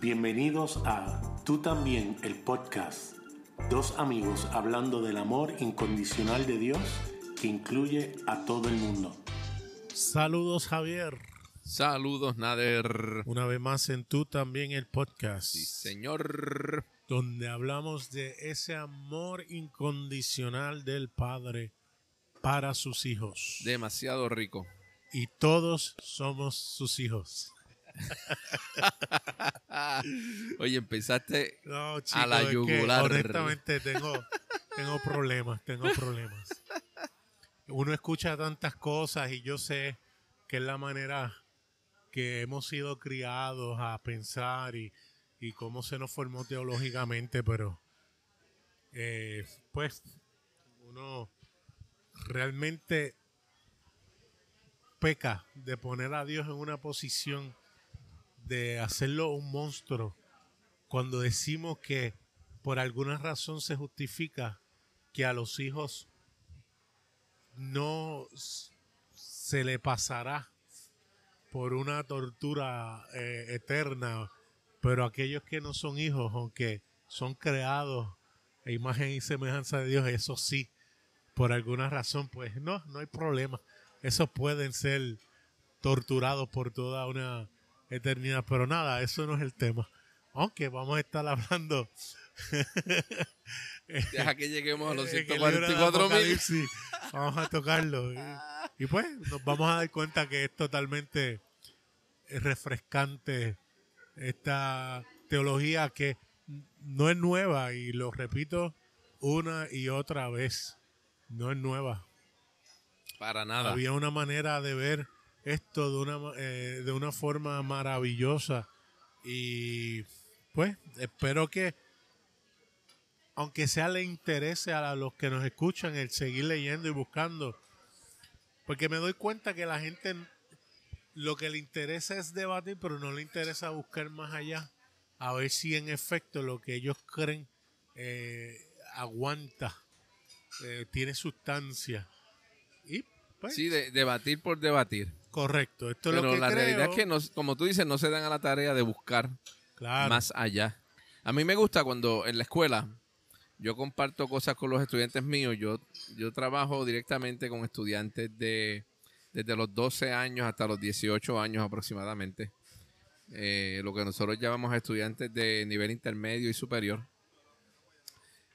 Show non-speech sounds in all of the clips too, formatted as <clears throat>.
Bienvenidos a Tú también, el podcast. Dos amigos hablando del amor incondicional de Dios que incluye a todo el mundo. Saludos Javier. Saludos Nader. Una vez más en Tú también, el podcast. Sí, señor. Donde hablamos de ese amor incondicional del Padre para sus hijos. Demasiado rico. Y todos somos sus hijos. <laughs> Oye, empezaste No, chico, a la es que yugular. honestamente tengo, tengo problemas, tengo problemas. Uno escucha tantas cosas y yo sé que es la manera que hemos sido criados a pensar y, y cómo se nos formó teológicamente, pero eh, pues uno realmente peca de poner a Dios en una posición de hacerlo un monstruo cuando decimos que por alguna razón se justifica que a los hijos no se le pasará por una tortura eh, eterna, pero aquellos que no son hijos, aunque son creados a imagen y semejanza de Dios, eso sí, por alguna razón, pues no, no hay problema. Esos pueden ser torturados por toda una eternidad, pero nada, eso no es el tema. Aunque vamos a estar hablando <laughs> Deja que lleguemos a los <laughs> en el libro de 144 mil. Vamos a tocarlo. Y, y pues nos vamos a dar cuenta que es totalmente refrescante esta teología que no es nueva y lo repito una y otra vez. No es nueva. Para nada. Había una manera de ver esto de una, eh, de una forma maravillosa y pues espero que aunque sea le interese a los que nos escuchan el seguir leyendo y buscando porque me doy cuenta que la gente lo que le interesa es debatir pero no le interesa buscar más allá a ver si en efecto lo que ellos creen eh, aguanta eh, tiene sustancia y pues, Sí, de- debatir por debatir. Correcto, esto es lo Pero que la creo. realidad es que, no, como tú dices, no se dan a la tarea de buscar Claro, más allá. A mí me gusta cuando en la escuela yo comparto cosas con los estudiantes míos. Yo, yo trabajo directamente con estudiantes de desde los 12 años hasta los 18 años aproximadamente. Eh, lo que nosotros llamamos estudiantes de nivel intermedio y superior.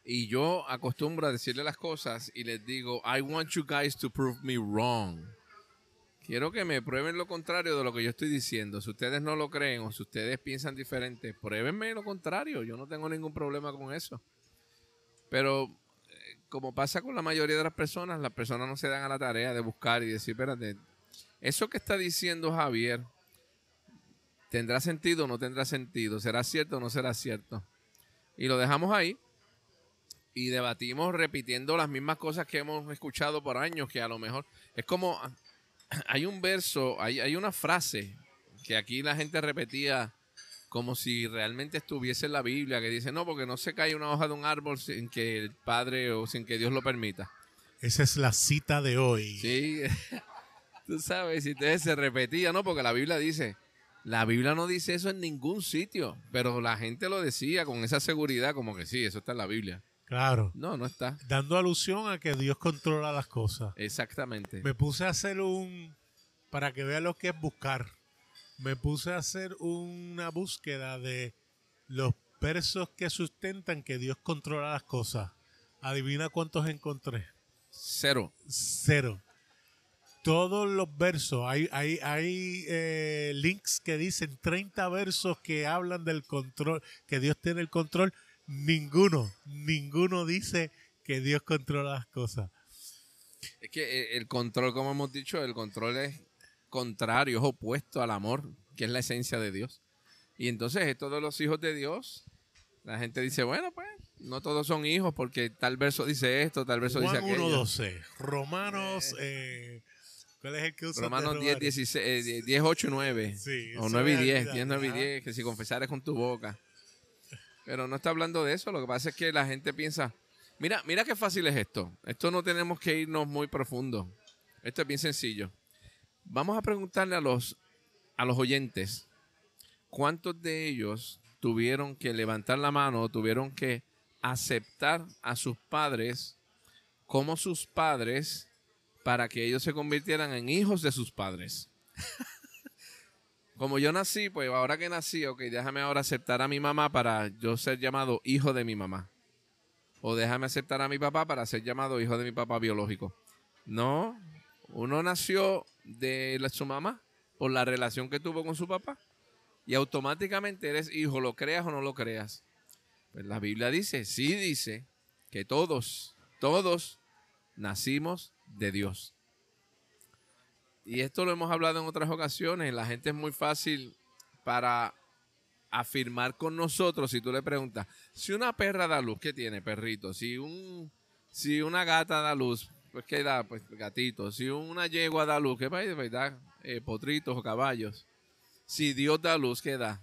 Y yo acostumbro a decirle las cosas y les digo, I want you guys to prove me wrong. Quiero que me prueben lo contrario de lo que yo estoy diciendo. Si ustedes no lo creen o si ustedes piensan diferente, pruébenme lo contrario. Yo no tengo ningún problema con eso. Pero eh, como pasa con la mayoría de las personas, las personas no se dan a la tarea de buscar y decir, espérate, eso que está diciendo Javier, ¿tendrá sentido o no tendrá sentido? ¿Será cierto o no será cierto? Y lo dejamos ahí y debatimos repitiendo las mismas cosas que hemos escuchado por años, que a lo mejor es como <clears throat> hay un verso, hay, hay una frase que aquí la gente repetía como si realmente estuviese en la Biblia, que dice, no, porque no se cae una hoja de un árbol sin que el Padre o sin que Dios lo permita. esa es la cita de hoy. Sí, <laughs> tú sabes, y entonces se repetía, ¿no? Porque la Biblia dice, la Biblia no dice eso en ningún sitio, pero la gente lo decía con esa seguridad, como que sí, eso está en la Biblia. Claro, No, no está. dando alusión a que Dios controla las cosas. Exactamente. Me puse a hacer un, para que vean lo que es buscar, me puse a hacer una búsqueda de los versos que sustentan que Dios controla las cosas. Adivina cuántos encontré. Cero. Cero. Todos los versos, hay, hay, hay eh, links que dicen 30 versos que hablan del control, que Dios tiene el control. Ninguno, ninguno dice que Dios controla las cosas. Es que eh, el control, como hemos dicho, el control es contrario, es opuesto al amor, que es la esencia de Dios. Y entonces estos de los hijos de Dios, la gente dice, bueno, pues no todos son hijos porque tal verso dice esto, tal verso dice Juan aquello. 1.12, Romanos, eh, ¿cuál es el que usa? Romanos 10, 16, eh, 10, 10, 8 y 9. Sí, o eso 9 y es 10, realidad, 10, 9 y ajá. 10, que si confesares con tu boca. Pero no está hablando de eso, lo que pasa es que la gente piensa, mira, mira qué fácil es esto. Esto no tenemos que irnos muy profundo. Esto es bien sencillo. Vamos a preguntarle a los, a los oyentes, ¿cuántos de ellos tuvieron que levantar la mano, tuvieron que aceptar a sus padres como sus padres para que ellos se convirtieran en hijos de sus padres. <laughs> Como yo nací, pues ahora que nací, ok, déjame ahora aceptar a mi mamá para yo ser llamado hijo de mi mamá. O déjame aceptar a mi papá para ser llamado hijo de mi papá biológico. No, uno nació de su mamá por la relación que tuvo con su papá. Y automáticamente eres hijo, lo creas o no lo creas. Pues la Biblia dice, sí dice, que todos, todos nacimos de Dios. Y esto lo hemos hablado en otras ocasiones. La gente es muy fácil para afirmar con nosotros si tú le preguntas, si una perra da luz, ¿qué tiene, perrito? Si un si una gata da luz, pues ¿qué da? Pues gatito. Si una yegua da luz, ¿qué pues, da? Eh, potritos o caballos. Si Dios da luz, ¿qué da?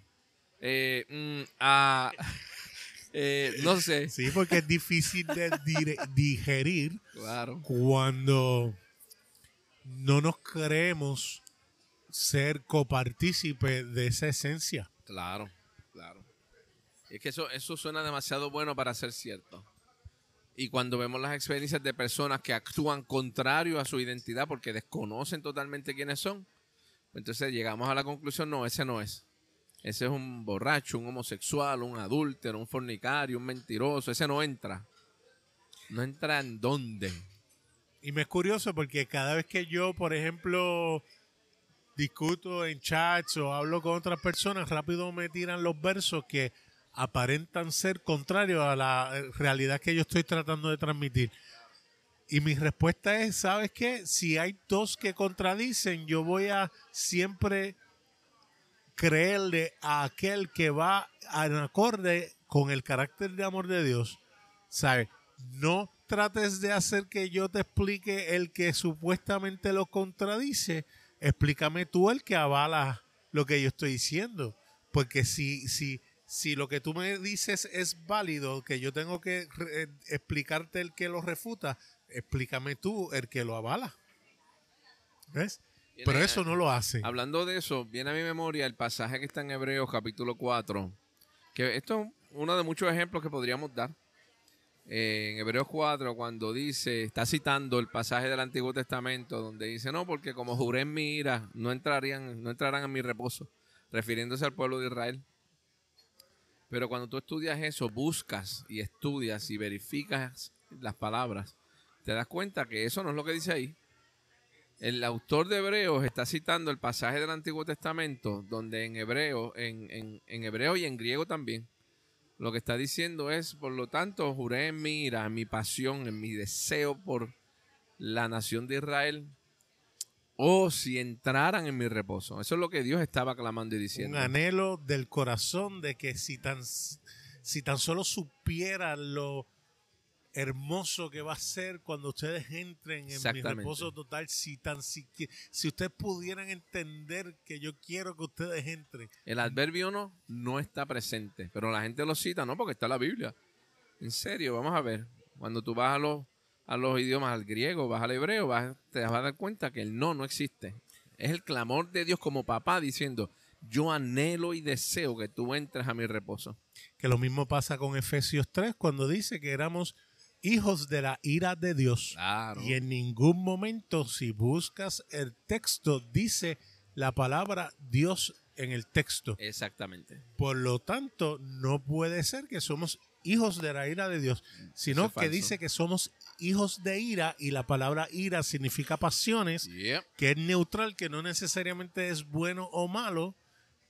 Eh, mm, ah, <laughs> eh, no sé. Sí, porque es difícil de digerir claro. cuando no nos creemos ser copartícipe de esa esencia. Claro, claro. Es que eso, eso suena demasiado bueno para ser cierto. Y cuando vemos las experiencias de personas que actúan contrario a su identidad porque desconocen totalmente quiénes son, entonces llegamos a la conclusión, no, ese no es. Ese es un borracho, un homosexual, un adúltero, un fornicario, un mentiroso. Ese no entra. No entra en dónde. Y me es curioso porque cada vez que yo, por ejemplo, discuto en chats o hablo con otras personas, rápido me tiran los versos que aparentan ser contrarios a la realidad que yo estoy tratando de transmitir. Y mi respuesta es, ¿sabes qué? Si hay dos que contradicen, yo voy a siempre creerle a aquel que va en acorde con el carácter de amor de Dios. ¿Sabes? No trates de hacer que yo te explique el que supuestamente lo contradice. Explícame tú el que avala lo que yo estoy diciendo. Porque si, si, si lo que tú me dices es válido, que yo tengo que eh, explicarte el que lo refuta, explícame tú el que lo avala. ¿Ves? Pero eso no lo hace. Hablando de eso, viene a mi memoria el pasaje que está en Hebreos capítulo 4, que esto es uno de muchos ejemplos que podríamos dar en Hebreos 4 cuando dice, está citando el pasaje del Antiguo Testamento donde dice, no, porque como juré en mi ira, no, entrarían, no entrarán en mi reposo, refiriéndose al pueblo de Israel. Pero cuando tú estudias eso, buscas y estudias y verificas las palabras, te das cuenta que eso no es lo que dice ahí. El autor de Hebreos está citando el pasaje del Antiguo Testamento, donde en hebreo, en, en, en hebreo y en griego también, lo que está diciendo es, por lo tanto, juré en mi ira, en mi pasión, en mi deseo por la nación de Israel, oh, si entraran en mi reposo. Eso es lo que Dios estaba clamando y diciendo. Un anhelo del corazón de que si tan, si tan solo supieran lo hermoso que va a ser cuando ustedes entren en mi reposo total. Si tan si, si ustedes pudieran entender que yo quiero que ustedes entren. El adverbio no, no está presente, pero la gente lo cita, no, porque está la Biblia. En serio, vamos a ver. Cuando tú vas a los, a los idiomas, al griego, vas al hebreo, vas, te vas a dar cuenta que el no no existe. Es el clamor de Dios como papá diciendo, yo anhelo y deseo que tú entres a mi reposo. Que lo mismo pasa con Efesios 3 cuando dice que éramos hijos de la ira de Dios. Y en ningún momento, si buscas el texto, dice la palabra Dios en el texto. Exactamente. Por lo tanto, no puede ser que somos hijos de la ira de Dios, sino que dice que somos hijos de ira y la palabra ira significa pasiones, que es neutral, que no necesariamente es bueno o malo.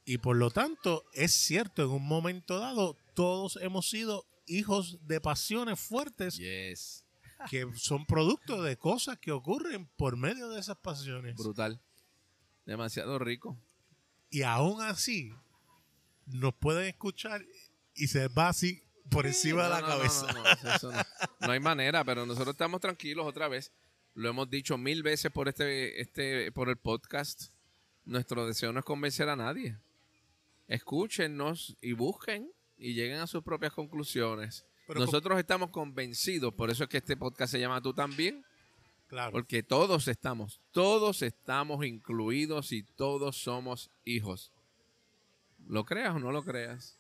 Y por lo tanto, es cierto, en un momento dado, todos hemos sido hijos de pasiones fuertes que son producto de cosas que ocurren por medio de esas pasiones. Brutal. Demasiado rico. Y aún así, nos pueden escuchar y se va así por encima de la cabeza. No, hay manera, pero nosotros estamos tranquilos otra vez. Lo hemos dicho mil veces por este, este, por el podcast. Nuestro deseo no es convencer a nadie. Escúchenos y busquen y lleguen a sus propias conclusiones. Nosotros estamos convencidos, por eso es que este podcast se llama Tú también. Claro. Porque todos estamos, todos estamos incluidos y todos somos hijos. ¿Lo creas o no lo creas?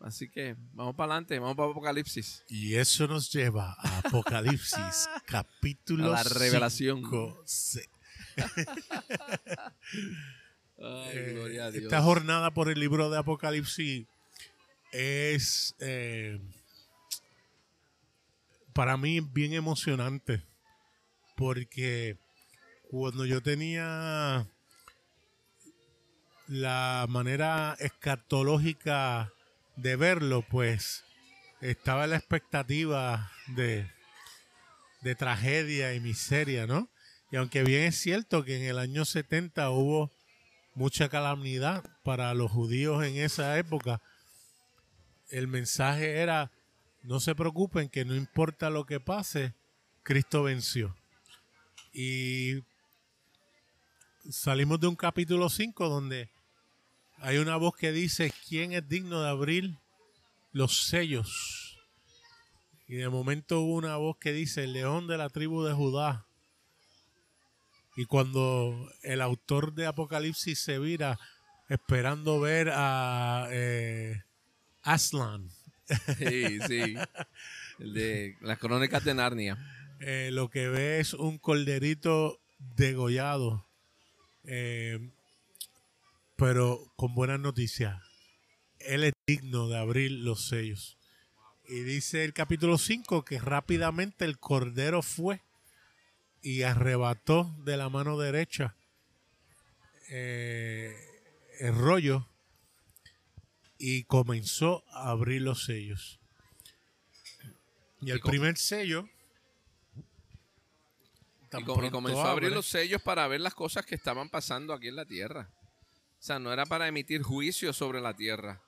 Así que vamos para adelante, vamos para Apocalipsis. Y eso nos lleva a Apocalipsis, <laughs> capítulo A la revelación. cinco. <laughs> Ay, Eh, gloria a Dios. Esta jornada por el libro de Apocalipsis es eh, para mí bien emocionante porque cuando yo tenía la manera escatológica de verlo, pues estaba la expectativa de, de tragedia y miseria, ¿no? Y aunque bien es cierto que en el año 70 hubo mucha calamidad para los judíos en esa época, el mensaje era, no se preocupen, que no importa lo que pase, Cristo venció. Y salimos de un capítulo 5 donde hay una voz que dice, ¿quién es digno de abrir los sellos? Y de momento hubo una voz que dice, el león de la tribu de Judá. Y cuando el autor de Apocalipsis se vira esperando ver a eh, Aslan, Sí, sí. El de las crónicas de Narnia. eh, lo que ve es un corderito degollado. Eh, pero con buenas noticias. Él es digno de abrir los sellos. Y dice el capítulo 5 que rápidamente el cordero fue y arrebató de la mano derecha eh, el rollo y comenzó a abrir los sellos. Y el Y primer sello Y, comenzó a abrir abre, los sellos para ver las cosas que estaban pasando aquí en la tierra. O sea, no era para emitir juicio sobre la tierra,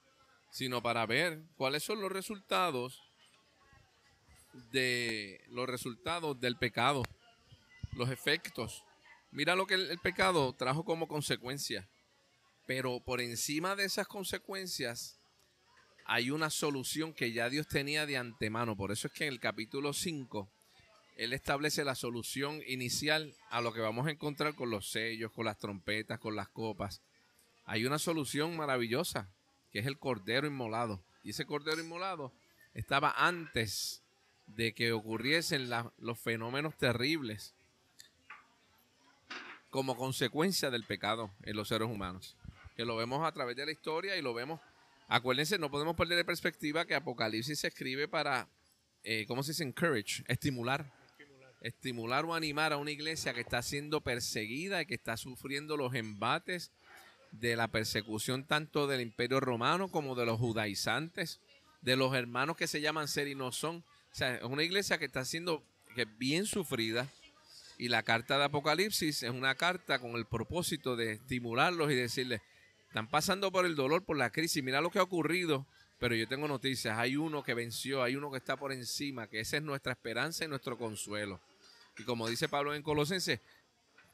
sino para ver cuáles son los resultados de los resultados del pecado, los efectos. Mira lo que el, el pecado trajo como consecuencia. Pero por encima de esas consecuencias hay una solución que ya Dios tenía de antemano. Por eso es que en el capítulo 5 él establece la solución inicial a lo que vamos a encontrar con los sellos, con las trompetas, con las copas. Hay una solución maravillosa, que es el cordero inmolado. Y ese cordero inmolado estaba antes de que ocurriesen los fenómenos terribles como consecuencia del pecado en los seres humanos. Que lo vemos a través de la historia y lo vemos. Acuérdense, no podemos perder de perspectiva que Apocalipsis se escribe para, eh, ¿cómo se dice? Encourage, estimular. Estimular o animar a una iglesia que está siendo perseguida y que está sufriendo los embates de la persecución tanto del imperio romano como de los judaizantes, de los hermanos que se llaman ser y no son. O sea, es una iglesia que está siendo que bien sufrida y la carta de Apocalipsis es una carta con el propósito de estimularlos y decirles, están pasando por el dolor, por la crisis, mira lo que ha ocurrido, pero yo tengo noticias, hay uno que venció, hay uno que está por encima, que esa es nuestra esperanza y nuestro consuelo. Y como dice Pablo en Colosenses,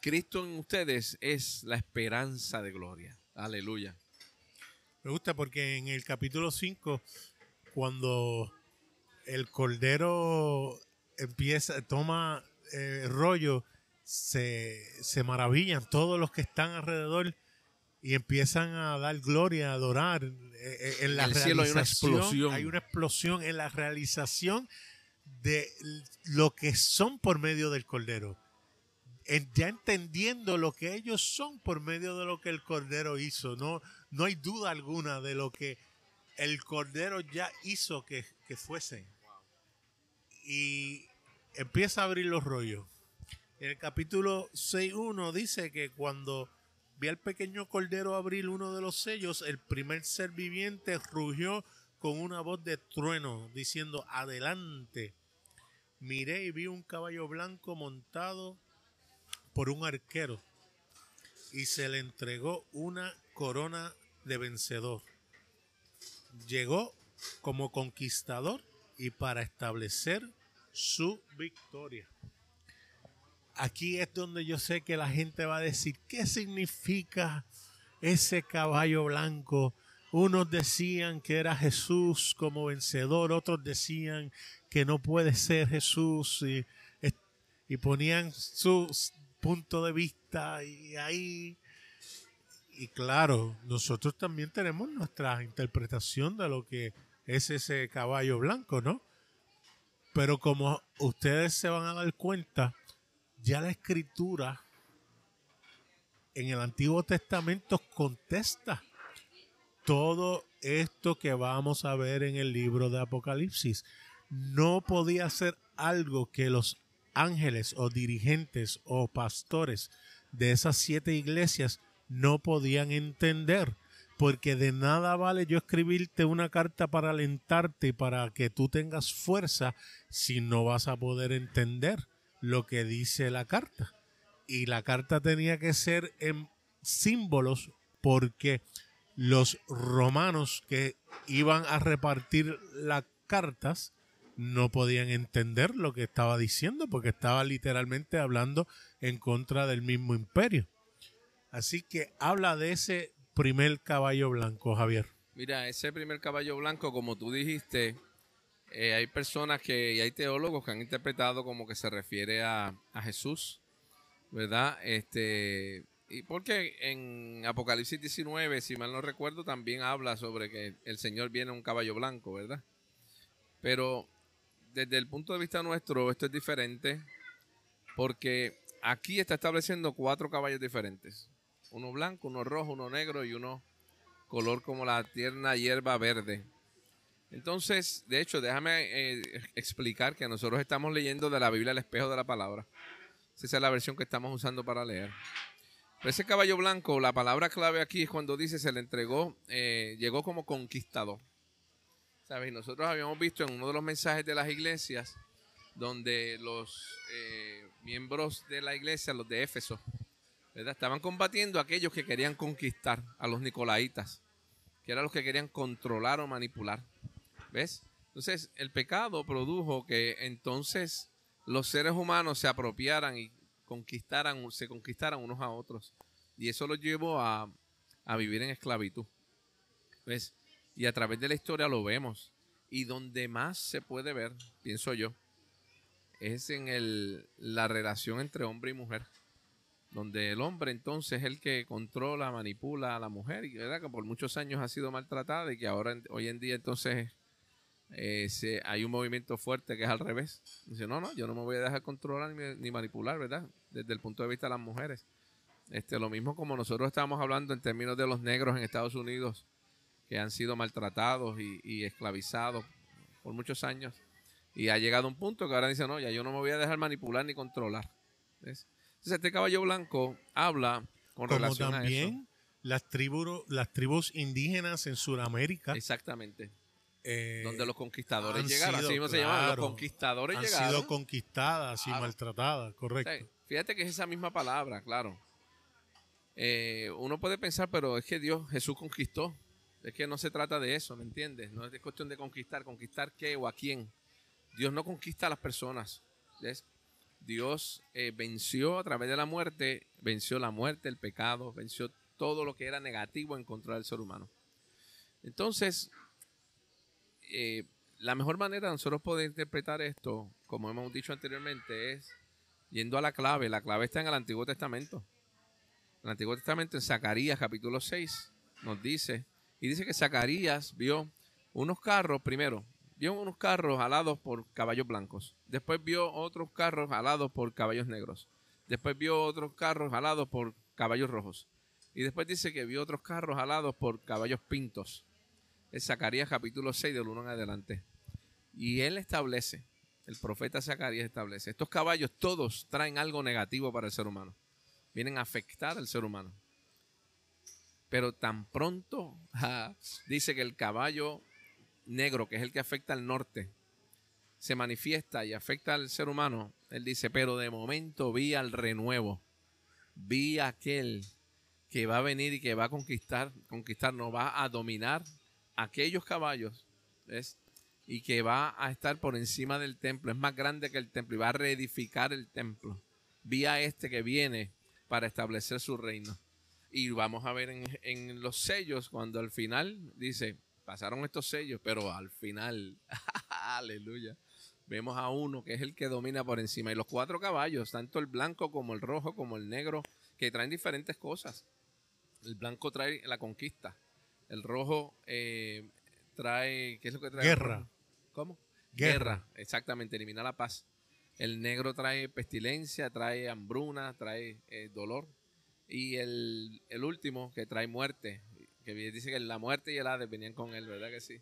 Cristo en ustedes es la esperanza de gloria. Aleluya. Me gusta porque en el capítulo 5, cuando el cordero empieza, toma eh, rollo, se, se maravillan todos los que están alrededor y empiezan a dar gloria, a adorar. eh, eh, en la En el cielo hay una explosión. Hay una explosión en la realización de lo que son por medio del cordero. En- ya entendiendo lo que ellos son por medio de lo que el cordero hizo. No, no hay duda alguna de lo que el cordero ya hizo que, que fuesen. Y empieza a abrir los rollos. En el capítulo 6.1 dice que cuando vi al pequeño cordero abrir uno de los sellos, el primer ser viviente rugió con una voz de trueno, diciendo, adelante. Miré y vi un caballo blanco montado por un arquero y se le entregó una corona de vencedor. Llegó como conquistador y para establecer su victoria. Aquí es donde yo sé que la gente va a decir, ¿qué significa ese caballo blanco? Unos decían que era Jesús como vencedor, otros decían que no puede ser Jesús y, ponían su punto de vista y ahí y claro, nosotros también tenemos nuestra interpretación de lo que es ese caballo blanco, ¿no? Pero como ustedes se van a dar cuenta, ya la escritura en el Antiguo Testamento contesta todo esto que vamos a ver en el libro de Apocalipsis. No podía ser algo que los ángeles o dirigentes o pastores de esas siete iglesias no podían entender. Porque de nada vale yo escribirte una carta para alentarte y para que tú tengas fuerza si no vas a poder entender lo que dice la carta. Y la carta tenía que ser en símbolos porque los romanos que iban a repartir las cartas no podían entender lo que estaba diciendo porque estaba literalmente hablando en contra del mismo imperio. Así que habla de ese primer caballo blanco, Javier. Mira, ese primer caballo blanco, como tú dijiste, eh, hay personas que, y hay teólogos que han interpretado como que se refiere a, a Jesús, ¿verdad? Este, y porque en Apocalipsis 19, si mal no recuerdo, también habla sobre que el Señor viene en un caballo blanco, ¿verdad? Pero desde el punto de vista nuestro, esto es diferente porque aquí está estableciendo cuatro caballos diferentes. Uno blanco, uno rojo, uno negro y uno color como la tierna hierba verde. Entonces, de hecho, déjame eh, explicar que nosotros estamos leyendo de la Biblia el espejo de la palabra. Esa es la versión que estamos usando para leer. Pero ese caballo blanco, la palabra clave aquí es cuando dice se le entregó, eh, llegó como conquistador. ¿Sabes? Nosotros habíamos visto en uno de los mensajes de las iglesias, donde los eh, miembros de la iglesia, los de Éfeso, ¿verdad? estaban combatiendo a aquellos que querían conquistar, a los nicolaitas, que eran los que querían controlar o manipular. Entonces, el pecado produjo que entonces los seres humanos se apropiaran y se conquistaran unos a otros. Y eso los llevó a, a vivir en esclavitud. ¿Ves? Y a través de la historia lo vemos. Y donde más se puede ver, pienso yo, es en el, la relación entre hombre y mujer. Donde el hombre entonces es el que controla, manipula a la mujer, y ¿verdad? que por muchos años ha sido maltratada y que ahora hoy en día entonces eh, hay un movimiento fuerte que es al revés. Dice, no, no, yo no me voy a dejar controlar ni, manipular, ¿verdad? Desde el punto de vista de las mujeres. Este, lo mismo como nosotros estamos hablando en términos de los negros en Estados Unidos, que han sido maltratados y, esclavizados por muchos años. Y ha llegado un punto que ahora dice, no, ya yo no me voy a dejar manipular ni controlar. Entonces, este caballo blanco habla con relación a eso. Las tribus, las tribus indígenas en Sudamérica. Exactamente eh, donde los conquistadores llegaron, así se llaman, los conquistadores han llegaron. sido conquistadas y maltratadas, correcto. fíjate que es esa misma palabra, claro. Eh, uno puede pensar, pero es que Dios, Jesús conquistó. Es que no se trata de eso, ¿me entiendes? No es cuestión de conquistar, conquistar qué o a quién. Dios no conquista a las personas. Dios eh, venció a través de la muerte, venció la muerte, el pecado, venció todo lo que era negativo en contra del ser humano. Entonces, eh, la mejor manera de nosotros poder interpretar esto, como hemos dicho anteriormente, es yendo a la clave. La clave está en el Antiguo Testamento. En el Antiguo Testamento, en Zacarías capítulo 6, nos dice, y dice que Zacarías vio unos carros, primero, vio unos carros alados por caballos blancos. Después vio otros carros alados por caballos negros. Después vio otros carros alados por caballos rojos. Y después dice que vio otros carros alados por caballos pintos es Zacarías capítulo 6 del 1 en adelante. Y él establece, el profeta Zacarías establece, estos caballos todos traen algo negativo para el ser humano. Vienen a afectar al ser humano. Pero tan pronto <laughs> dice que el caballo negro, que es el que afecta al norte, se manifiesta y afecta al ser humano, él dice, pero de momento vi al renuevo, vi aquel que va a venir y que va a conquistar, conquistar, no va a dominar aquellos caballos y que va a estar por encima del templo, es más grande que el templo y va a reedificar el templo. Vía este que viene para establecer su reino. Y vamos a ver en los sellos, cuando al final dice, pasaron estos sellos, pero al final, <laughs> aleluya, vemos a uno que es el que domina por encima. Y los cuatro caballos, tanto el blanco como el rojo como el negro, que traen diferentes cosas. El blanco trae la conquista, el rojo eh, trae, ¿qué es lo que trae? Guerra. ¿Cómo? Guerra. exactamente, elimina la paz. El negro trae pestilencia, trae hambruna, trae eh, dolor. Y el, el último que trae muerte, que dice que la muerte y el Hades venían con él, ¿verdad que sí?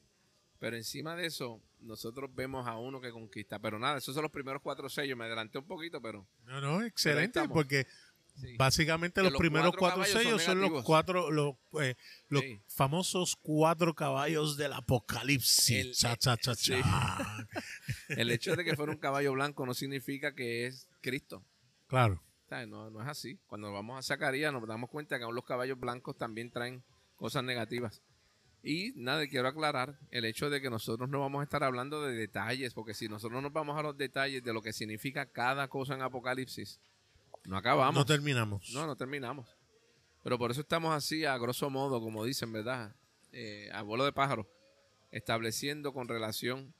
Pero encima de eso, nosotros vemos a uno que conquista. Pero nada, esos son los primeros cuatro sellos. Me adelanté un poquito, pero. No, no, excelente, porque sí. básicamente los, los primeros cuatro cuatro caballos son sellos son, los cuatro, los, eh, los Sí. famosos cuatro caballos del apocalipsis. El- cha, cha, cha, sí. cha. <laughs> El hecho de que fuera un caballo blanco no significa que es Cristo. Claro. No, no es así. Cuando vamos a Zacarías nos damos cuenta que aún los caballos blancos también traen cosas negativas. Y nada, quiero aclarar el hecho de que nosotros no vamos a estar hablando de detalles, porque si nosotros nos vamos a los detalles de lo que significa cada cosa en Apocalipsis, no acabamos. No terminamos. No, no terminamos. Pero por eso estamos así, a grosso modo, como dicen, ¿verdad? Eh, a vuelo de pájaro, estableciendo con relación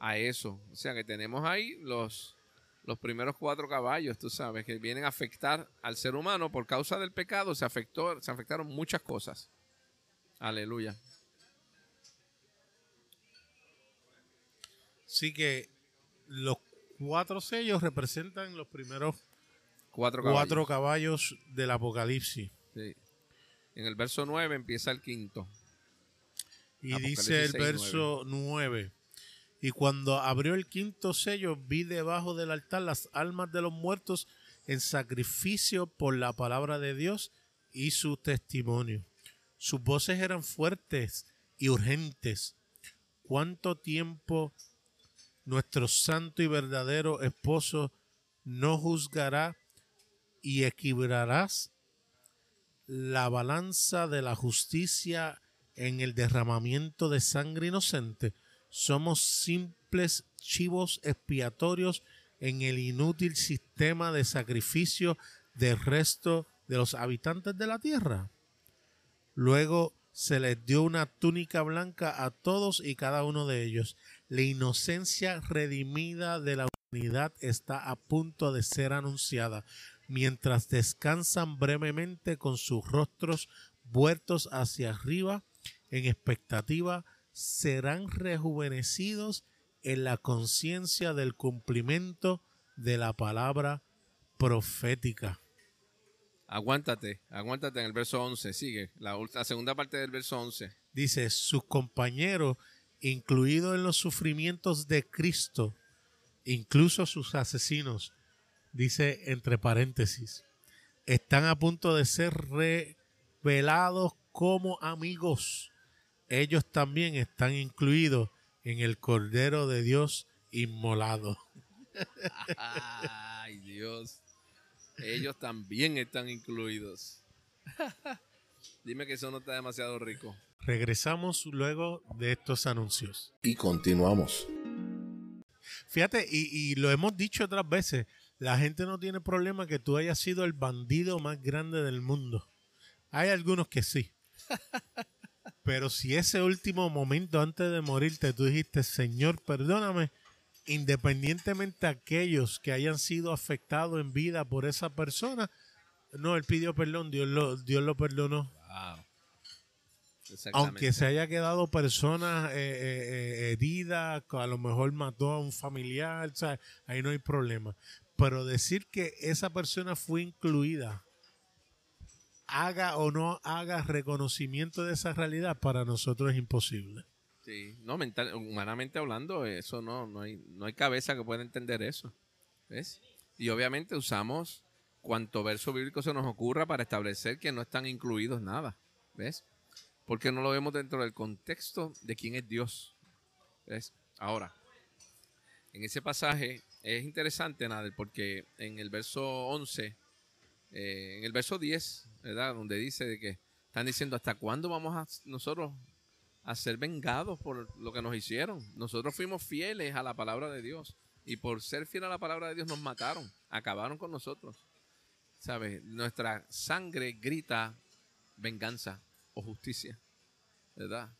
a eso. O sea que tenemos ahí los, los primeros cuatro caballos, tú sabes, que vienen a afectar al ser humano por causa del pecado. Se, afectó, se afectaron muchas cosas. Aleluya. Así que los cuatro sellos representan los primeros Cuatro caballos. cuatro caballos del apocalipsis. Sí. En el verso 9 empieza el quinto. Y Apocalipsis dice el 6, verso 9. Y cuando abrió el quinto sello, vi debajo del altar las almas de los muertos en sacrificio por la palabra de Dios y su testimonio. Sus voces eran fuertes y urgentes. ¿Cuánto tiempo nuestro santo y verdadero esposo no juzgará y equilibrarás la balanza de la justicia en el derramamiento de sangre inocente. Somos simples chivos expiatorios en el inútil sistema de sacrificio del resto de los habitantes de la tierra. Luego se les dio una túnica blanca a todos y cada uno de ellos. La inocencia redimida de la humanidad está a punto de ser anunciada, mientras descansan brevemente con sus rostros vueltos hacia arriba en expectativa, serán rejuvenecidos en la conciencia del cumplimiento de la palabra profética. Aguántate, aguántate en el verso 11. Sigue, la, segunda parte del verso 11. dice, sus compañeros, incluidos en los sufrimientos de Cristo, incluso sus asesinos, dice entre paréntesis, están a punto de ser revelados como amigos. Ellos también están incluidos en el Cordero de Dios inmolado. Ay, Dios. Ellos también están incluidos. <laughs> Dime que eso no está demasiado rico. Regresamos luego de estos anuncios. Y continuamos. Fíjate, y, y lo hemos dicho otras veces, la gente no tiene problema que tú hayas sido el bandido más grande del mundo. Hay algunos que sí. <laughs> Pero si ese último momento antes de morirte tú dijiste, Señor, perdóname, independientemente de aquellos que hayan sido afectados en vida por esa persona, no, él pidió perdón, Dios lo, Dios lo perdonó. Wow. Aunque se haya quedado personas eh, eh, eh, heridas, a lo mejor mató a un familiar, ¿sabes? ahí no hay problema. Pero decir que esa persona fue incluida, haga o no haga reconocimiento de esa realidad, para nosotros es imposible. Sí, no, mental, humanamente hablando, eso no, no hay, no hay cabeza que pueda entender eso. ¿Ves? Y obviamente usamos cuanto verso bíblico se nos ocurra para establecer que no están incluidos nada. ¿Ves? Porque no lo vemos dentro del contexto de quién es Dios. ¿Ves? Ahora, en ese pasaje es interesante, Nader, porque en el verso 11, eh, en el verso 10, ¿verdad? Donde dice de que están diciendo, ¿hasta cuándo vamos a nosotros a ser vengados por lo que nos hicieron? Nosotros fuimos fieles a la palabra de Dios y por ser fieles a la palabra de Dios nos mataron, acabaron con nosotros. ¿Sabes? Nuestra sangre grita venganza o justicia, ¿verdad?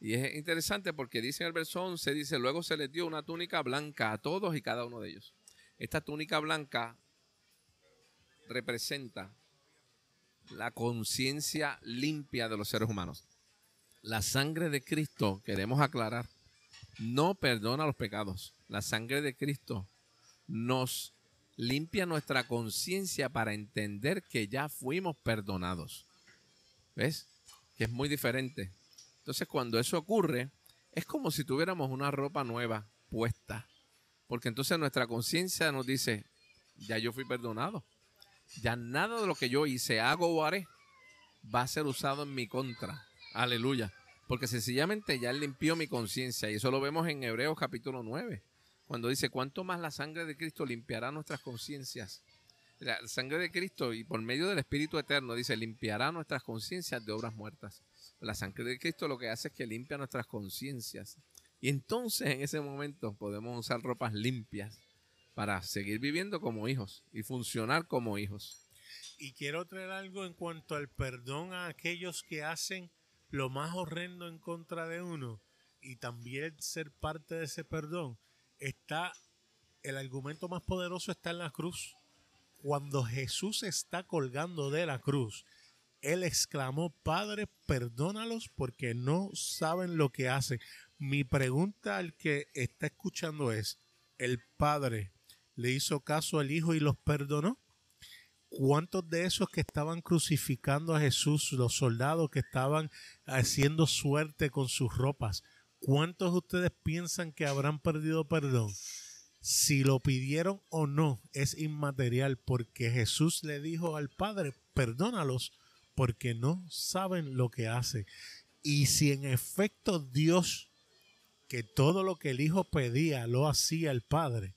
Y es interesante porque dice en el verso 11, dice, luego se les dio una túnica blanca a todos y cada uno de ellos. Esta túnica blanca representa la conciencia limpia de los seres humanos. La sangre de Cristo, queremos aclarar, no perdona los pecados. La sangre de Cristo nos limpia nuestra conciencia para entender que ya fuimos perdonados. ¿Ves? Que es muy diferente. Entonces cuando eso ocurre, es como si tuviéramos una ropa nueva puesta. Porque entonces nuestra conciencia nos dice, ya yo fui perdonado. Ya nada de lo que yo hice, hago o haré va a ser usado en mi contra. Aleluya. Porque sencillamente ya limpió mi conciencia. Y eso lo vemos en Hebreos capítulo 9. Cuando dice, ¿cuánto más la sangre de Cristo limpiará nuestras conciencias? La sangre de Cristo y por medio del Espíritu Eterno dice, limpiará nuestras conciencias de obras muertas. La sangre de Cristo lo que hace es que limpia nuestras conciencias. Y entonces en ese momento podemos usar ropas limpias para seguir viviendo como hijos y funcionar como hijos. Y quiero traer algo en cuanto al perdón a aquellos que hacen lo más horrendo en contra de uno y también ser parte de ese perdón. Está el argumento más poderoso está en la cruz. Cuando Jesús está colgando de la cruz, él exclamó, Padre, perdónalos porque no saben lo que hacen. Mi pregunta al que está escuchando es, ¿el Padre le hizo caso al Hijo y los perdonó? ¿Cuántos de esos que estaban crucificando a Jesús, los soldados que estaban haciendo suerte con sus ropas, cuántos de ustedes piensan que habrán perdido perdón? Si lo pidieron o no es inmaterial porque Jesús le dijo al Padre, perdónalos porque no saben lo que hacen. Y si en efecto Dios, que todo lo que el Hijo pedía lo hacía el Padre,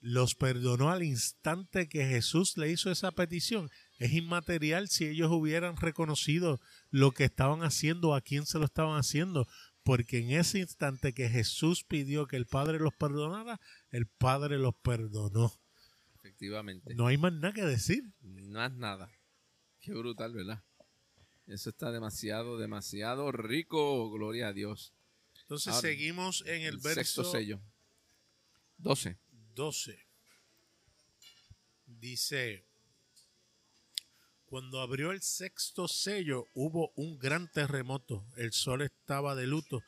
los perdonó al instante que Jesús le hizo esa petición. Es inmaterial si ellos hubieran reconocido lo que estaban haciendo, a quién se lo estaban haciendo, porque en ese instante que Jesús pidió que el Padre los perdonara, el Padre los perdonó. Efectivamente. No hay más nada que decir. No es nada. Qué brutal, ¿verdad? Eso está demasiado, demasiado rico. Gloria a Dios. Entonces seguimos en el, verso sexto sello. 12. 12. Dice, cuando abrió el sexto sello hubo un gran terremoto. El sol estaba de luto,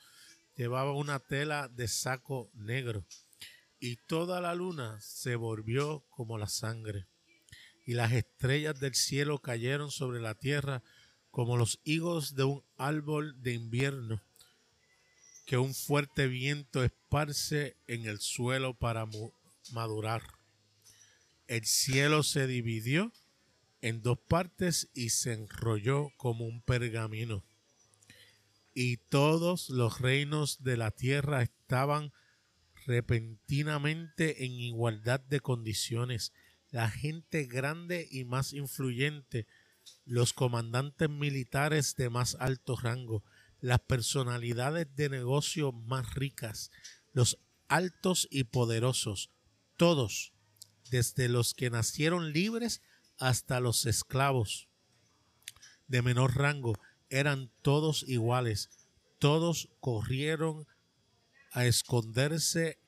llevaba una tela de saco negro y toda la luna se volvió como la sangre y las estrellas del cielo cayeron sobre la tierra como los higos de un árbol de invierno que un fuerte viento esparce en el suelo para madurar. El cielo se dividió en dos partes y se enrolló como un pergamino. Y todos los reinos de la tierra estaban repentinamente en igualdad de condiciones. La gente grande y más influyente, los comandantes militares de más alto rango, las personalidades de negocio más ricas, los altos y poderosos, todos, desde los que nacieron libres hasta los esclavos de menor rango, eran todos iguales. Todos corrieron a esconderse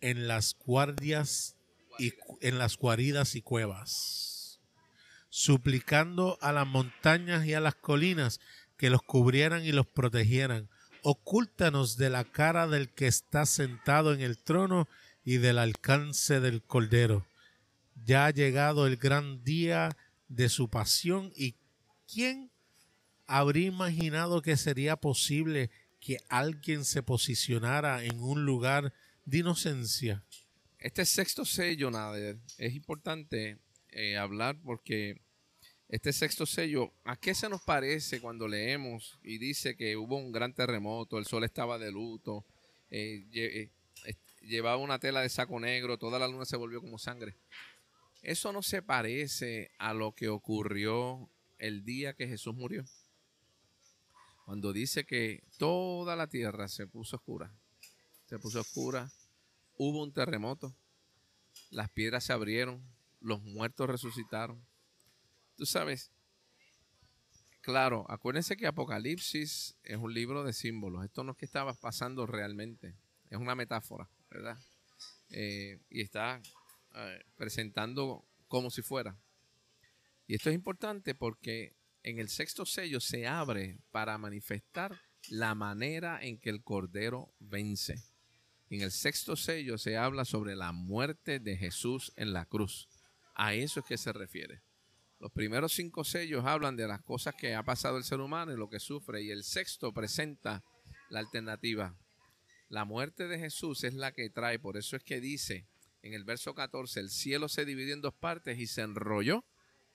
en las guardias y en las guaridas y cuevas, suplicando a las montañas y a las colinas que los cubrieran y los protegieran. Ocúltanos de la cara del que está sentado en el trono y del alcance del Cordero. Ya ha llegado el gran día de su pasión y ¿quién habría imaginado que sería posible que alguien se posicionara en un lugar de inocencia? Este sexto sello, Nader, es importante eh, hablar porque este sexto sello, ¿a qué se nos parece cuando leemos y dice que hubo un gran terremoto, el sol estaba de luto, eh, eh, llevaba una tela de saco negro, toda la luna se volvió como sangre. Eso no se parece a lo que ocurrió el día que Jesús murió. Cuando dice que toda la tierra se puso oscura, se puso oscura, hubo un terremoto, las piedras se abrieron, los muertos resucitaron. Tú sabes, claro, acuérdense que Apocalipsis es un libro de símbolos. Esto no es que estaba pasando realmente, es una metáfora. ¿verdad? Eh, y está eh, presentando como si fuera. Y esto es importante porque en el sexto sello se abre para manifestar la manera en que el Cordero vence. En el sexto sello se habla sobre la muerte de Jesús en la cruz. A eso es que se refiere. Los primeros cinco sellos hablan de las cosas que ha pasado el ser humano y lo que sufre. Y el sexto presenta la alternativa. La muerte de Jesús es la que trae. Por eso es que dice en el verso 14, el cielo se dividió en dos partes y se enrolló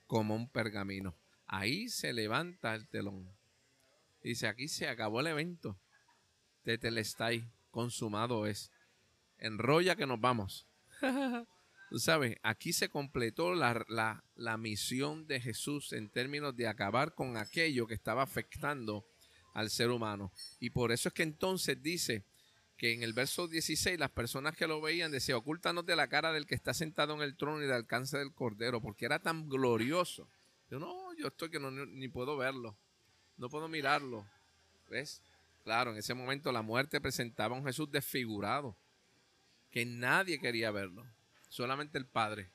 como un pergamino. Ahí se levanta el telón. Dice, aquí se acabó el evento. Tetelestai, consumado es. Enrolla que nos vamos. Tú sabes, aquí se completó la, la, misión de Jesús en términos de acabar con aquello que estaba afectando al ser humano. Y por eso es que entonces dice que en el verso 16 las personas que lo veían decían, ocúltanos de la cara del que está sentado en el trono y del alcance del cordero, porque era tan glorioso. Yo no, yo estoy que no, ni puedo verlo, no puedo mirarlo. ¿Ves? Claro, en ese momento la muerte presentaba a un Jesús desfigurado, que nadie quería verlo solamente el Padre.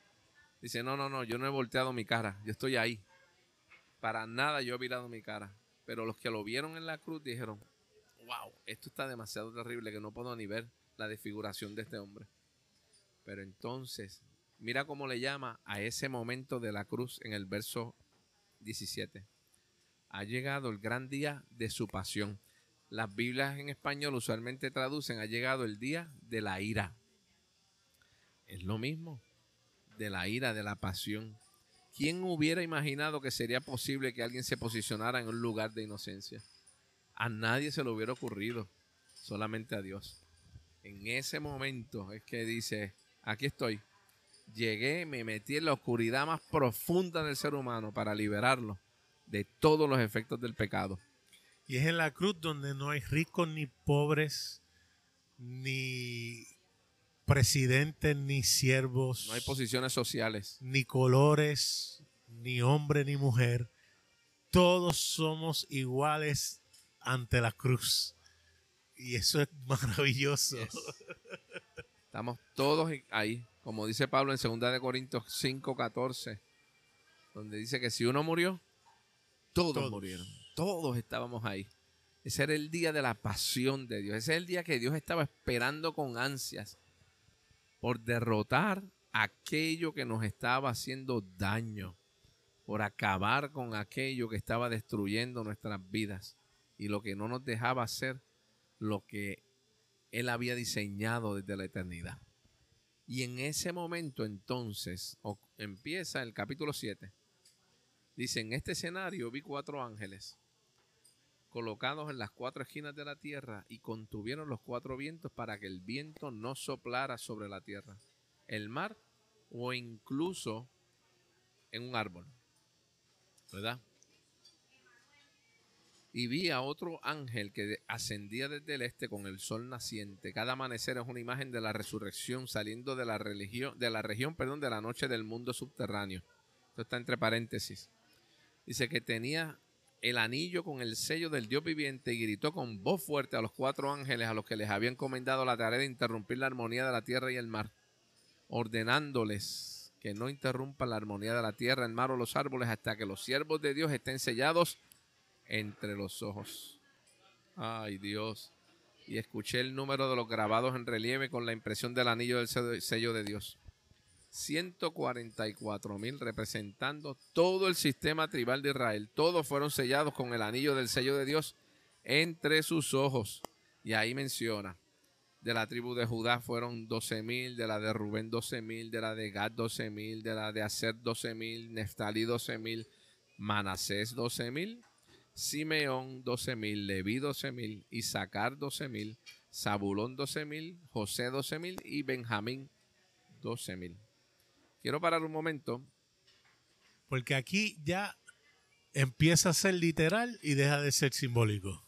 Dice, no, no, no, yo no he volteado mi cara, yo estoy ahí. Para nada yo he virado mi cara. Pero los que lo vieron en la cruz dijeron, wow, esto está demasiado terrible que no puedo ni ver la desfiguración de este hombre. Pero entonces, mira cómo le llama a ese momento de la cruz en el verso 17. Ha llegado el gran día de su pasión. Las Biblias en español usualmente traducen, ha llegado el día de la ira. Es lo mismo de la ira, de la pasión. ¿Quién hubiera imaginado que sería posible que alguien se posicionara en un lugar de inocencia? A nadie se le hubiera ocurrido, solamente a Dios. En ese momento es que dice, aquí estoy. Llegué, me metí en la oscuridad más profunda del ser humano para liberarlo de todos los efectos del pecado. Y es en la cruz donde no hay ricos ni pobres, ni presidentes ni siervos. No hay posiciones sociales. Ni colores, ni hombre ni mujer. Todos somos iguales ante la cruz. Y eso es maravilloso. Estamos todos ahí, como dice Pablo en 2 de Corintios 5:14, donde dice que si uno murió, todos, todos, murieron. Todos estábamos ahí. Ese era el día de la pasión de Dios. Ese es el día que Dios estaba esperando con ansias por derrotar aquello que nos estaba haciendo daño, por acabar con aquello que estaba destruyendo nuestras vidas y lo que no nos dejaba hacer lo que Él había diseñado desde la eternidad. Y en ese momento entonces empieza el capítulo 7. Dice, en este escenario vi cuatro ángeles colocados en las cuatro esquinas de la tierra y contuvieron los cuatro vientos para que el viento no soplara sobre la tierra, el mar o incluso en un árbol. ¿Verdad? Y vi a otro ángel que ascendía desde el este con el sol naciente. Cada amanecer es una imagen de la resurrección saliendo de la religión, de la región, perdón, de la noche del mundo subterráneo. Esto está entre paréntesis. Dice que tenía el anillo con el sello del Dios viviente y gritó con voz fuerte a los cuatro ángeles a los que les había encomendado la tarea de interrumpir la armonía de la tierra y el mar, ordenándoles que no interrumpan la armonía de la tierra, el mar o los árboles hasta que los siervos de Dios estén sellados entre los ojos. Ay Dios. Y escuché el número de los grabados en relieve con la impresión del anillo del sello de Dios. 144 mil representando todo el sistema tribal de Israel. Todos fueron sellados con el anillo del sello de Dios entre sus ojos. Y ahí menciona, de la tribu de Judá fueron 12 mil, de la de Rubén 12 mil, de la de Gad 12 mil, de la de Aser 12 mil, Neftalí 12 mil, Manasés 12 mil, Simeón 12 mil, Leví 12 mil, Isaacar 12 mil, Zabulón 12 mil, José 12 mil y Benjamín 12 mil. Quiero parar un momento. Porque aquí ya empieza a ser literal y deja de ser simbólico.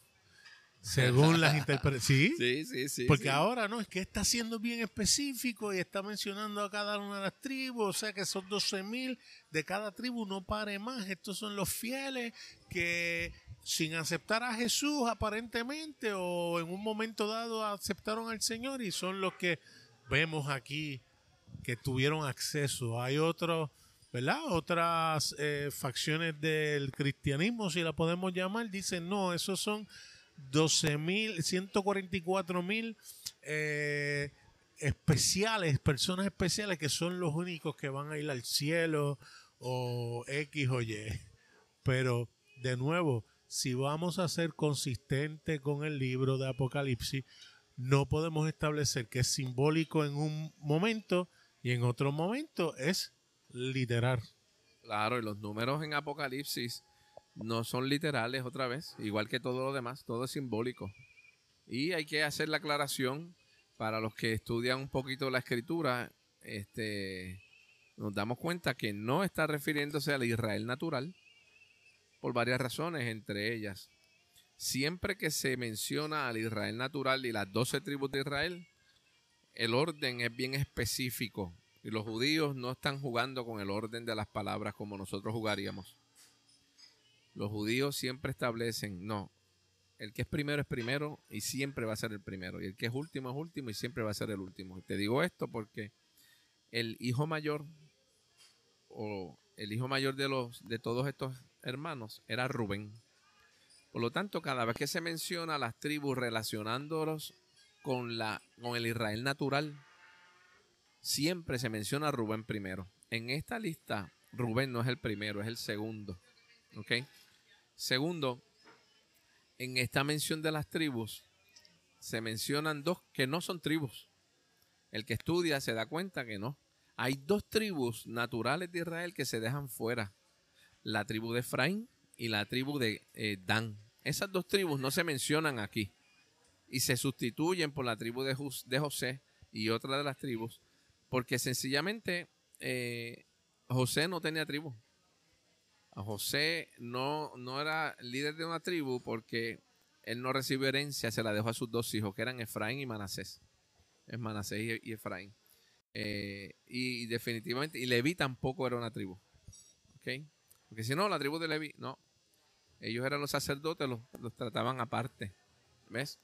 Según las interpretaciones. <laughs> ¿Sí? sí, sí, Porque ahora no, es que está siendo bien específico y está mencionando a cada una de las tribus, o sea que son 12 mil de cada tribu, no pare más. Estos son los fieles que sin aceptar a Jesús aparentemente o en un momento dado aceptaron al Señor y son los que vemos aquí que tuvieron acceso. Hay otros ¿verdad? Otras eh, facciones del cristianismo, si la podemos llamar, dicen, no, esos son 12 mil, 144 mil eh, especiales, personas especiales que son los únicos que van a ir al cielo o X o Y. Pero, de nuevo, si vamos a ser consistentes con el libro de Apocalipsis, no podemos establecer que es simbólico en un momento y en otro momento es literal. Claro, y los números en Apocalipsis no son literales otra vez, igual que todo lo demás, todo es simbólico. Y hay que hacer la aclaración para los que estudian un poquito la escritura, este, nos damos cuenta que no está refiriéndose al Israel natural por varias razones, entre ellas. Siempre que se menciona al Israel natural y las doce tribus de Israel, el orden es bien específico y los judíos no están jugando con el orden de las palabras como nosotros jugaríamos. Los judíos siempre establecen, no, el que es primero es primero y siempre va a ser el primero. Y el que es último es último y siempre va a ser el último. Y te digo esto porque el hijo mayor o el hijo mayor de los de todos estos hermanos era Rubén. Por lo tanto, cada vez que se menciona las tribus relacionándolos con la con el Israel natural, siempre se menciona a Rubén primero. En esta lista, Rubén no es el primero, es el segundo. ¿Ok? Segundo, en esta mención de las tribus, se mencionan dos que no son tribus. El que estudia se da cuenta que no. Hay dos tribus naturales de Israel que se dejan fuera. La tribu de Efraín y la tribu de eh, Dan. Esas dos tribus no se mencionan aquí. Y se sustituyen por la tribu de, José y otra de las tribus porque sencillamente eh, José no tenía tribu. José no, no era líder de una tribu porque él no recibió herencia, se la dejó a sus dos hijos, que eran Efraín y Manasés. Es Manasés y, Efraín. Eh, y, definitivamente, y Leví tampoco era una tribu. ¿Ok? Porque si no, la tribu de Leví, no. Ellos eran los sacerdotes, los trataban aparte. ¿Ves?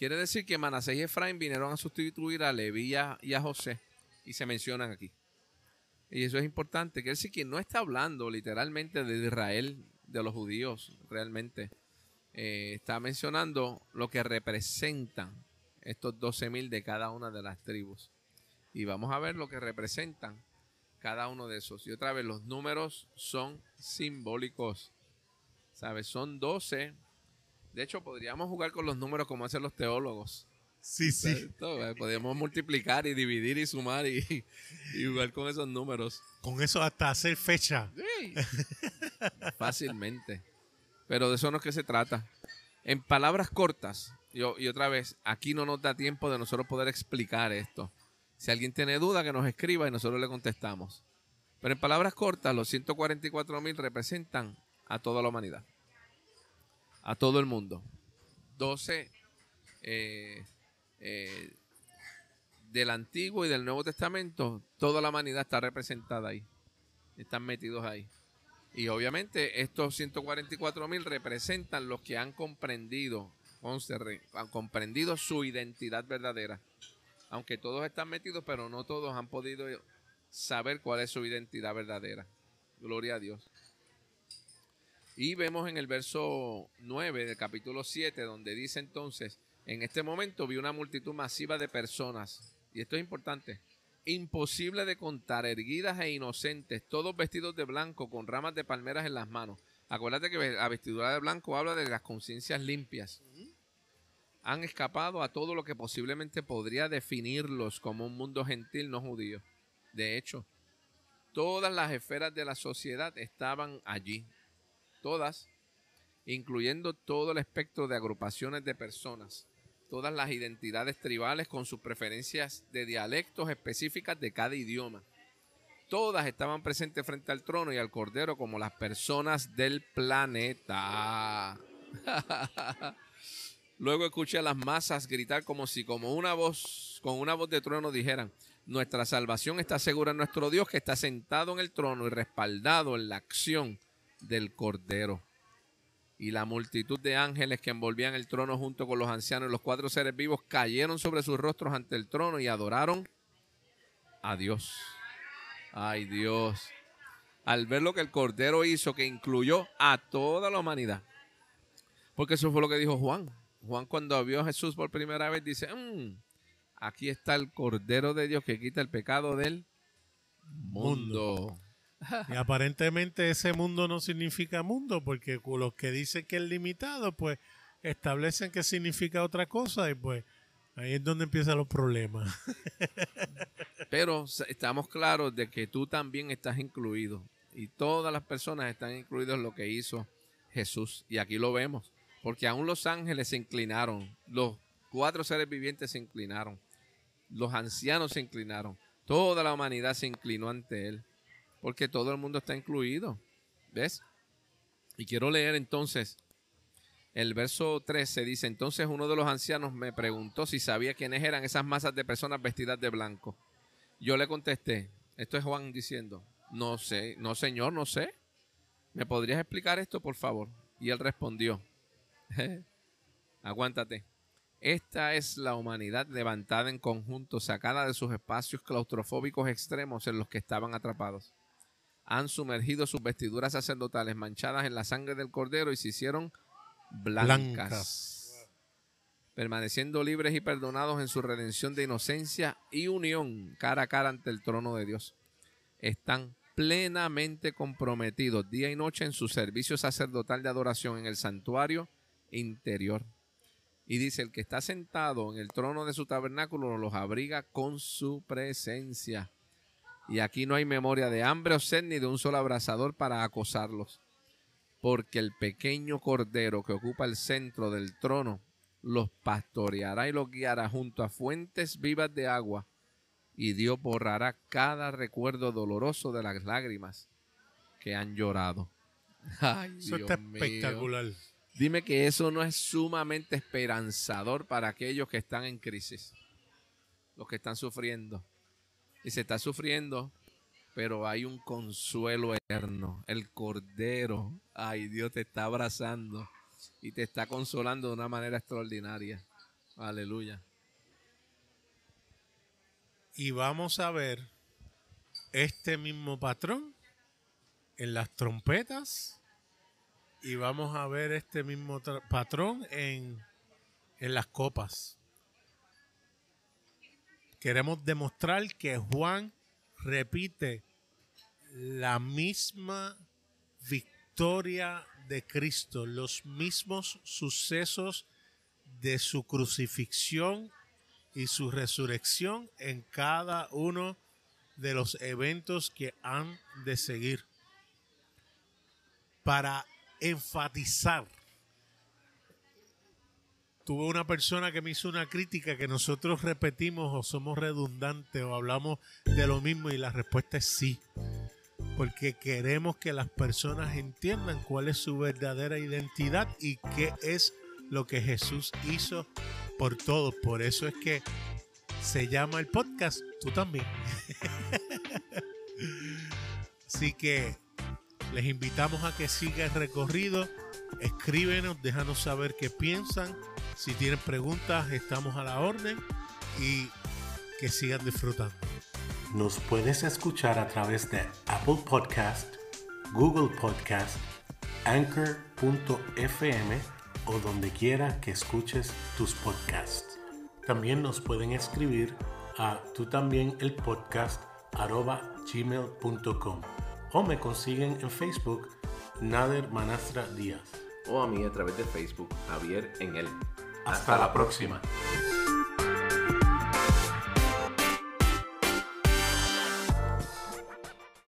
Quiere decir que Manasés y Efraín vinieron a sustituir a Leví y a José y se mencionan aquí. Y eso es importante, él sí que no está hablando literalmente de Israel, de los judíos, realmente. Eh, está mencionando lo que representan estos 12.000 de cada una de las tribus. Y vamos a ver lo que representan cada uno de esos. Y otra vez, los números son simbólicos. ¿Sabes? Son 12. De hecho, podríamos jugar con los números como hacen los teólogos. Sí, sí. Podemos multiplicar y dividir y sumar <laughs> y, jugar con esos números. Con eso hasta hacer fecha. Sí. <laughs> Fácilmente. Pero de eso no es que se trata. En palabras cortas, yo, y otra vez, aquí no nos da tiempo de nosotros poder explicar esto. Si alguien tiene duda, que nos escriba y nosotros le contestamos. Pero en palabras cortas, los 144 mil representan a toda la humanidad. A todo el mundo. 12 eh, eh, del Antiguo y del Nuevo Testamento, toda la humanidad está representada ahí. Están metidos ahí. Y obviamente estos 144 mil representan los que han comprendido, han comprendido su identidad verdadera. Aunque todos están metidos, pero no todos han podido saber cuál es su identidad verdadera. Gloria a Dios. Y vemos en el verso 9 del capítulo 7, donde dice entonces, en este momento vi una multitud masiva de personas, y esto es importante, imposible de contar, erguidas e inocentes, todos vestidos de blanco con ramas de palmeras en las manos. Acuérdate que la vestidura de blanco habla de las conciencias limpias. Han escapado a todo lo que posiblemente podría definirlos como un mundo gentil no judío. De hecho, todas las esferas de la sociedad estaban allí. Todas, incluyendo todo el espectro de agrupaciones de personas todas las identidades tribales con sus preferencias de dialectos específicas de cada idioma. Todas estaban presentes frente al trono y al cordero como las personas del planeta. <laughs> Luego escuché a las masas gritar como si como una voz, con una voz de trueno dijeran, nuestra salvación está segura en nuestro Dios que está sentado en el trono y respaldado en la acción del cordero y la multitud de ángeles que envolvían el trono junto con los ancianos y los cuatro seres vivos cayeron sobre sus rostros ante el trono y adoraron a Dios. Ay Dios. al ver lo que el Cordero hizo, que incluyó a toda la humanidad. Porque eso fue lo que dijo Juan. Juan cuando vio a Jesús por primera vez dice, "Mm, aquí está el Cordero de Dios que quita el pecado del mundo. Y aparentemente ese mundo no significa mundo, porque los que dicen que es limitado, pues establecen que significa otra cosa y pues ahí es donde empiezan los problemas. <laughs> Pero estamos claros de que tú también estás incluido y todas las personas están incluidas en lo que hizo Jesús. Y aquí lo vemos, porque aún los ángeles se inclinaron, los cuatro seres vivientes se inclinaron, los ancianos se inclinaron, toda la humanidad se inclinó ante él, porque todo el mundo está incluido. ¿Ves? Y quiero leer entonces el verso 13 dice, entonces uno de los ancianos me preguntó si sabía quiénes eran esas masas de personas vestidas de blanco. Yo le contesté, esto es Juan diciendo, no sé, no señor, no sé. ¿Me podrías explicar esto, por favor? Y él respondió, <laughs> aguántate. Esta es la humanidad levantada en conjunto, sacada de sus espacios claustrofóbicos extremos en los que estaban atrapados. Han sumergido sus vestiduras sacerdotales manchadas en la sangre del cordero y se hicieron blancas, permaneciendo libres y perdonados en su redención de inocencia y unión cara a cara ante el trono de Dios. Están plenamente comprometidos día y noche en su servicio sacerdotal de adoración en el santuario interior. Y dice, el que está sentado en el trono de su tabernáculo los abriga con su presencia. Y aquí no hay memoria de hambre o sed ni de un solo abrazador para acosarlos porque el pequeño cordero que ocupa el centro del trono los pastoreará y los guiará junto a fuentes vivas de agua, y Dios borrará cada recuerdo doloroso de las lágrimas que han llorado. <laughs> Ay, eso está espectacular. Dime que eso no es sumamente esperanzador para aquellos que están en crisis, los que están sufriendo. Y se está sufriendo pero hay un consuelo eterno. El Cordero, ay, Dios te está abrazando y te está consolando de una manera extraordinaria. Aleluya. Y vamos a ver este mismo patrón en las trompetas y vamos a ver este mismo patrón en, en las copas. Queremos demostrar que Juan repite la misma victoria de Cristo, los mismos sucesos de su crucifixión y su resurrección en cada uno de los eventos que han de seguir. Para enfatizar tuve una persona que me hizo una crítica que nosotros repetimos o somos redundantes o hablamos de lo mismo y la respuesta es sí. Porque queremos que las personas entiendan cuál es su verdadera identidad y qué es lo que Jesús hizo por todos. Por eso es que se llama el podcast Tú también. <laughs> Así que les invitamos a que siga el recorrido. Escríbenos, déjanos saber qué piensan si tienen preguntas, estamos a la orden y que sigan disfrutando. Nos puedes escuchar a través de Apple Podcast, Google Podcast, Anchor.fm o donde quiera que escuches tus podcasts. También nos pueden escribir a tú también el podcast gmail.com o me consiguen en Facebook Nader Manastra Díaz o a mí a través de Facebook Javier en él. Hasta, la próxima.